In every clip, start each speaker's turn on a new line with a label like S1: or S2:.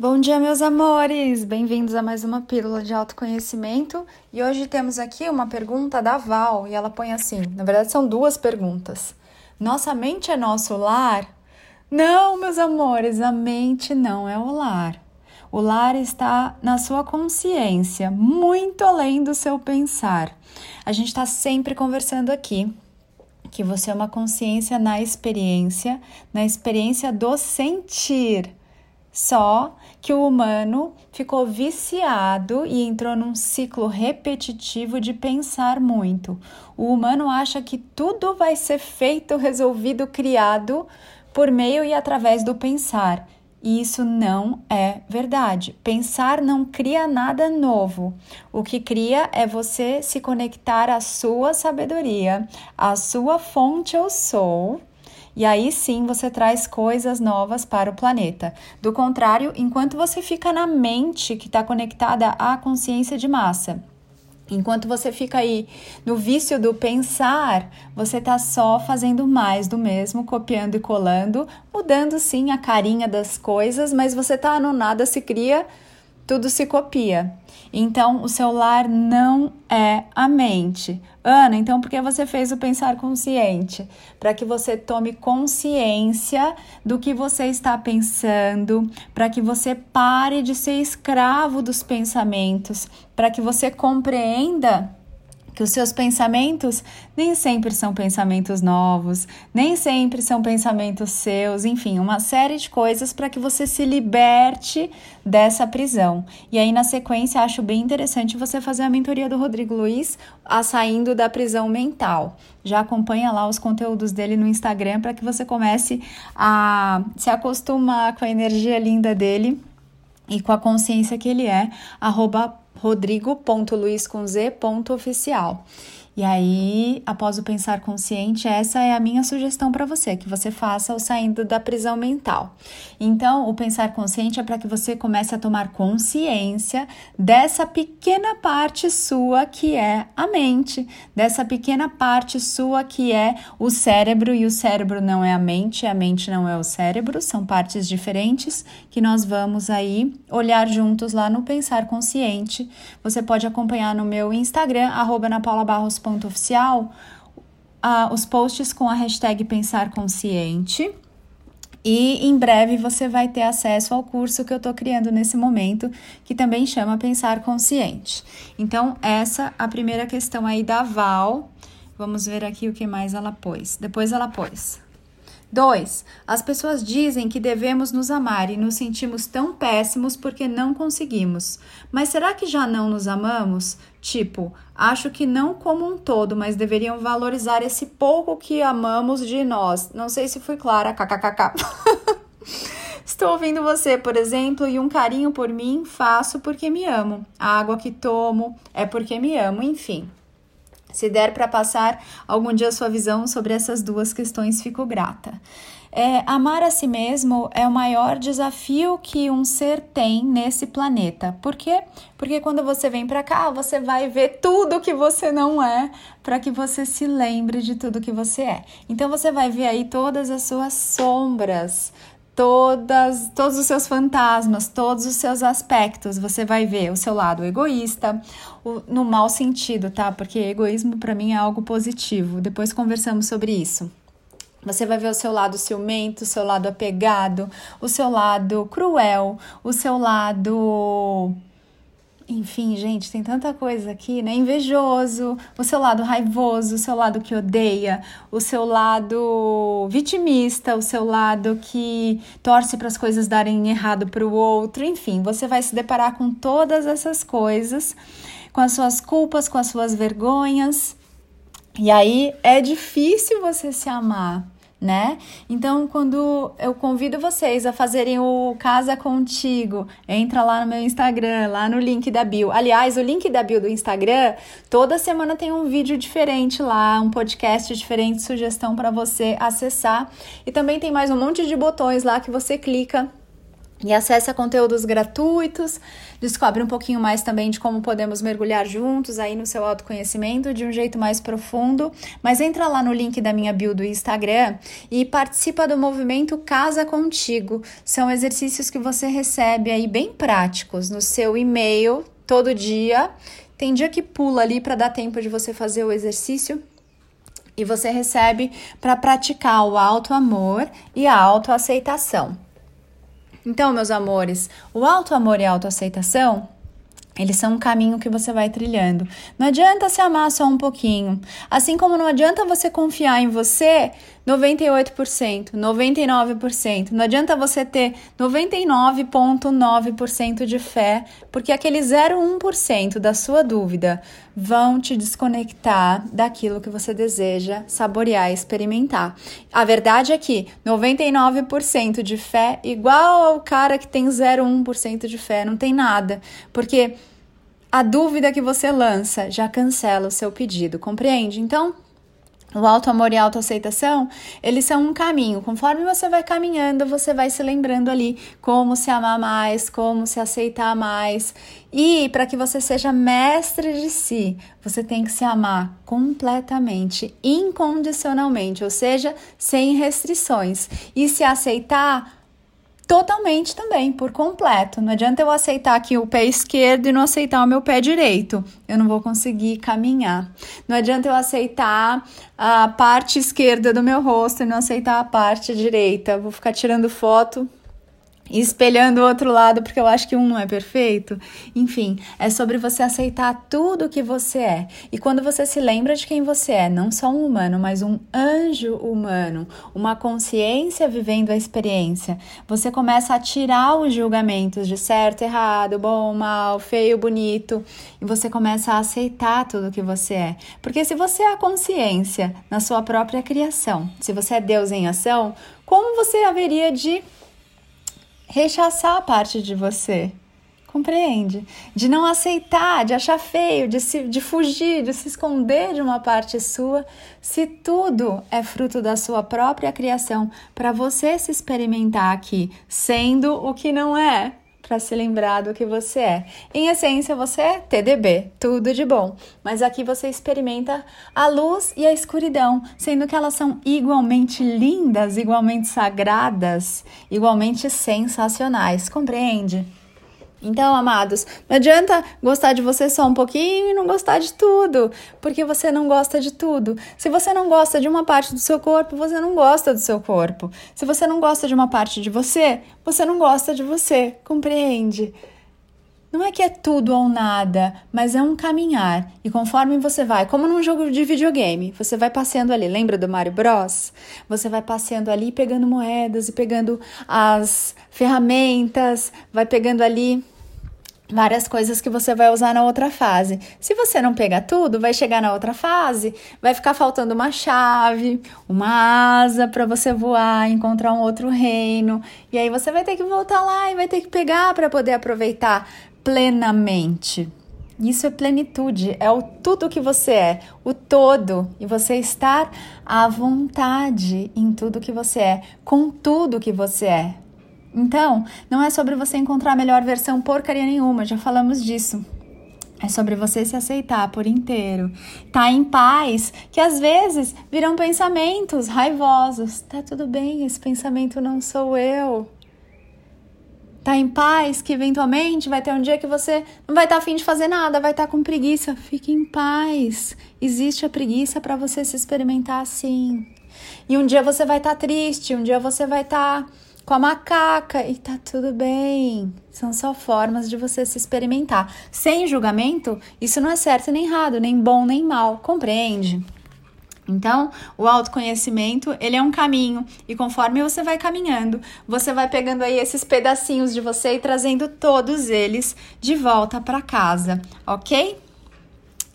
S1: Bom dia, meus amores! Bem-vindos a mais uma Pílula de Autoconhecimento. E hoje temos aqui uma pergunta da Val e ela põe assim: na verdade, são duas perguntas. Nossa mente é nosso lar? Não, meus amores, a mente não é o lar. O lar está na sua consciência, muito além do seu pensar. A gente está sempre conversando aqui que você é uma consciência na experiência, na experiência do sentir. Só que o humano ficou viciado e entrou num ciclo repetitivo de pensar muito. O humano acha que tudo vai ser feito, resolvido, criado por meio e através do pensar. E isso não é verdade. Pensar não cria nada novo. O que cria é você se conectar à sua sabedoria, à sua fonte eu sou. E aí sim você traz coisas novas para o planeta. Do contrário, enquanto você fica na mente que está conectada à consciência de massa, Enquanto você fica aí no vício do pensar, você está só fazendo mais do mesmo, copiando e colando, mudando sim a carinha das coisas, mas você está no nada se cria, tudo se copia. Então, o celular não é a mente. Ana, então por que você fez o pensar consciente? Para que você tome consciência do que você está pensando, para que você pare de ser escravo dos pensamentos, para que você compreenda que os seus pensamentos nem sempre são pensamentos novos, nem sempre são pensamentos seus, enfim, uma série de coisas para que você se liberte dessa prisão. E aí, na sequência, acho bem interessante você fazer a mentoria do Rodrigo Luiz, a saindo da prisão mental. Já acompanha lá os conteúdos dele no Instagram para que você comece a se acostumar com a energia linda dele e com a consciência que ele é, arroba rodrigo.luiz.oficial. E aí, após o pensar consciente, essa é a minha sugestão para você, que você faça o saindo da prisão mental. Então, o pensar consciente é para que você comece a tomar consciência dessa pequena parte sua que é a mente, dessa pequena parte sua que é o cérebro, e o cérebro não é a mente, a mente não é o cérebro, são partes diferentes que nós vamos aí olhar juntos lá no pensar consciente. Você pode acompanhar no meu Instagram, arroba oficial os posts com a hashtag Pensar Consciente. E em breve você vai ter acesso ao curso que eu estou criando nesse momento, que também chama Pensar Consciente. Então, essa a primeira questão aí da Val. Vamos ver aqui o que mais ela pôs. Depois ela pôs. 2. As pessoas dizem que devemos nos amar e nos sentimos tão péssimos porque não conseguimos. Mas será que já não nos amamos? Tipo, acho que não como um todo, mas deveriam valorizar esse pouco que amamos de nós. Não sei se fui clara, kkkk. Estou ouvindo você, por exemplo, e um carinho por mim faço porque me amo. A água que tomo é porque me amo, enfim. Se der para passar algum dia sua visão sobre essas duas questões, fico grata. É, amar a si mesmo é o maior desafio que um ser tem nesse planeta. Por quê? Porque quando você vem para cá, você vai ver tudo que você não é, para que você se lembre de tudo que você é. Então você vai ver aí todas as suas sombras, todas, todos os seus fantasmas, todos os seus aspectos. Você vai ver o seu lado egoísta, o, no mau sentido, tá? Porque egoísmo para mim é algo positivo. Depois conversamos sobre isso. Você vai ver o seu lado ciumento, o seu lado apegado, o seu lado cruel, o seu lado enfim, gente, tem tanta coisa aqui, né? Invejoso, o seu lado raivoso, o seu lado que odeia, o seu lado vitimista, o seu lado que torce para as coisas darem errado para o outro. Enfim, você vai se deparar com todas essas coisas, com as suas culpas, com as suas vergonhas. E aí é difícil você se amar né? Então, quando eu convido vocês a fazerem o Casa Contigo, entra lá no meu Instagram, lá no link da bio. Aliás, o link da bio do Instagram, toda semana tem um vídeo diferente lá, um podcast diferente, sugestão para você acessar. E também tem mais um monte de botões lá que você clica e acesse conteúdos gratuitos, descobre um pouquinho mais também de como podemos mergulhar juntos aí no seu autoconhecimento de um jeito mais profundo. Mas entra lá no link da minha bio do Instagram e participa do movimento Casa Contigo. São exercícios que você recebe aí bem práticos no seu e-mail todo dia. Tem dia que pula ali para dar tempo de você fazer o exercício e você recebe para praticar o auto amor e a autoaceitação. Então, meus amores, o auto amor e a autoaceitação eles são um caminho que você vai trilhando. Não adianta se amar só um pouquinho. Assim como não adianta você confiar em você 98%, 99%. Não adianta você ter 99,9% de fé, porque aquele 0,1% da sua dúvida vão te desconectar daquilo que você deseja saborear e experimentar. A verdade é que 99% de fé igual ao cara que tem 0,1% de fé, não tem nada, porque a dúvida que você lança já cancela o seu pedido, compreende? Então, o auto amor e a autoaceitação, eles são um caminho. Conforme você vai caminhando, você vai se lembrando ali como se amar mais, como se aceitar mais. E para que você seja mestre de si, você tem que se amar completamente, incondicionalmente, ou seja, sem restrições. E se aceitar Totalmente também, por completo. Não adianta eu aceitar aqui o pé esquerdo e não aceitar o meu pé direito. Eu não vou conseguir caminhar. Não adianta eu aceitar a parte esquerda do meu rosto e não aceitar a parte direita. vou ficar tirando foto espelhando o outro lado, porque eu acho que um não é perfeito. Enfim, é sobre você aceitar tudo que você é. E quando você se lembra de quem você é, não só um humano, mas um anjo humano, uma consciência vivendo a experiência, você começa a tirar os julgamentos de certo, errado, bom, mal, feio, bonito, e você começa a aceitar tudo que você é. Porque se você é a consciência na sua própria criação, se você é Deus em ação, como você haveria de rechaçar a parte de você. Compreende? De não aceitar, de achar feio, de, se, de fugir, de se esconder de uma parte sua, se tudo é fruto da sua própria criação, para você se experimentar aqui, sendo o que não é para se lembrar do que você é. Em essência, você é TDB, tudo de bom. Mas aqui você experimenta a luz e a escuridão, sendo que elas são igualmente lindas, igualmente sagradas, igualmente sensacionais. Compreende? Então, amados, não adianta gostar de você só um pouquinho e não gostar de tudo, porque você não gosta de tudo. Se você não gosta de uma parte do seu corpo, você não gosta do seu corpo. Se você não gosta de uma parte de você, você não gosta de você. Compreende? Não é que é tudo ou nada, mas é um caminhar. E conforme você vai, como num jogo de videogame, você vai passeando ali. Lembra do Mario Bros? Você vai passeando ali, pegando moedas e pegando as ferramentas, vai pegando ali várias coisas que você vai usar na outra fase. Se você não pegar tudo, vai chegar na outra fase, vai ficar faltando uma chave, uma asa para você voar, encontrar um outro reino, e aí você vai ter que voltar lá e vai ter que pegar para poder aproveitar plenamente. Isso é plenitude, é o tudo que você é, o todo, e você estar à vontade em tudo que você é, com tudo que você é. Então, não é sobre você encontrar a melhor versão porcaria nenhuma, já falamos disso. É sobre você se aceitar por inteiro. Tá em paz, que às vezes viram pensamentos raivosos. Tá tudo bem, esse pensamento não sou eu tá em paz, que eventualmente vai ter um dia que você não vai estar tá afim de fazer nada, vai estar tá com preguiça. Fique em paz. Existe a preguiça para você se experimentar assim. E um dia você vai estar tá triste, um dia você vai estar tá com a macaca e tá tudo bem. São só formas de você se experimentar. Sem julgamento, isso não é certo nem errado, nem bom nem mal, compreende? Então, o autoconhecimento, ele é um caminho e conforme você vai caminhando, você vai pegando aí esses pedacinhos de você e trazendo todos eles de volta para casa, OK?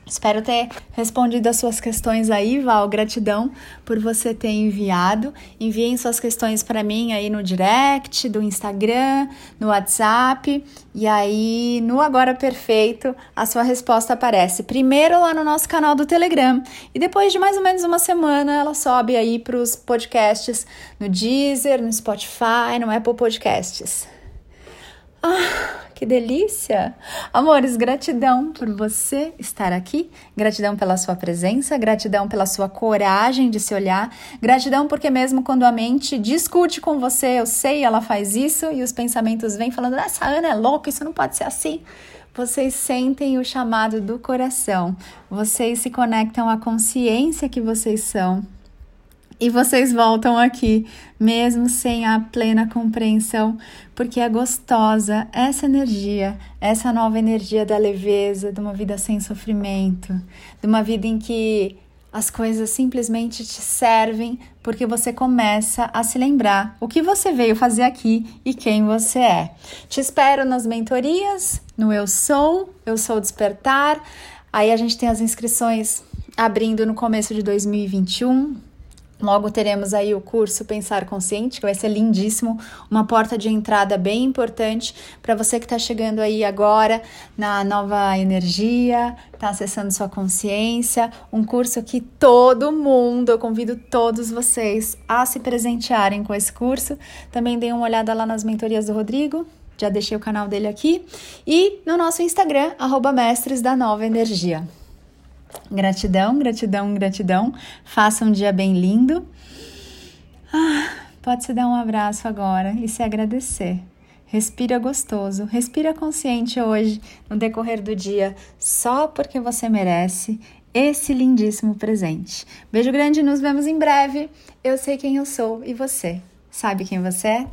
S1: Espero ter respondido as suas questões aí, Val. Gratidão por você ter enviado. Enviem suas questões para mim aí no direct do Instagram, no WhatsApp. E aí, no Agora Perfeito, a sua resposta aparece primeiro lá no nosso canal do Telegram. E depois de mais ou menos uma semana, ela sobe aí para os podcasts no Deezer, no Spotify, no Apple Podcasts. Que delícia! Amores, gratidão por você estar aqui, gratidão pela sua presença, gratidão pela sua coragem de se olhar, gratidão porque, mesmo quando a mente discute com você, eu sei, ela faz isso e os pensamentos vêm falando: essa Ana é louca, isso não pode ser assim. Vocês sentem o chamado do coração, vocês se conectam à consciência que vocês são e vocês voltam aqui, mesmo sem a plena compreensão, porque é gostosa essa energia, essa nova energia da leveza, de uma vida sem sofrimento, de uma vida em que as coisas simplesmente te servem porque você começa a se lembrar o que você veio fazer aqui e quem você é. Te espero nas mentorias, no Eu Sou, Eu Sou Despertar. Aí a gente tem as inscrições abrindo no começo de 2021 Logo teremos aí o curso Pensar Consciente, que vai ser lindíssimo, uma porta de entrada bem importante para você que está chegando aí agora na nova energia, está acessando sua consciência. Um curso que todo mundo, eu convido todos vocês a se presentearem com esse curso. Também dê uma olhada lá nas mentorias do Rodrigo, já deixei o canal dele aqui, e no nosso Instagram, arroba Mestres da Nova Energia. Gratidão, gratidão, gratidão. Faça um dia bem lindo. Ah, pode se dar um abraço agora e se agradecer. Respira gostoso, respira consciente hoje, no decorrer do dia, só porque você merece esse lindíssimo presente. Beijo grande, nos vemos em breve. Eu sei quem eu sou e você. Sabe quem você é?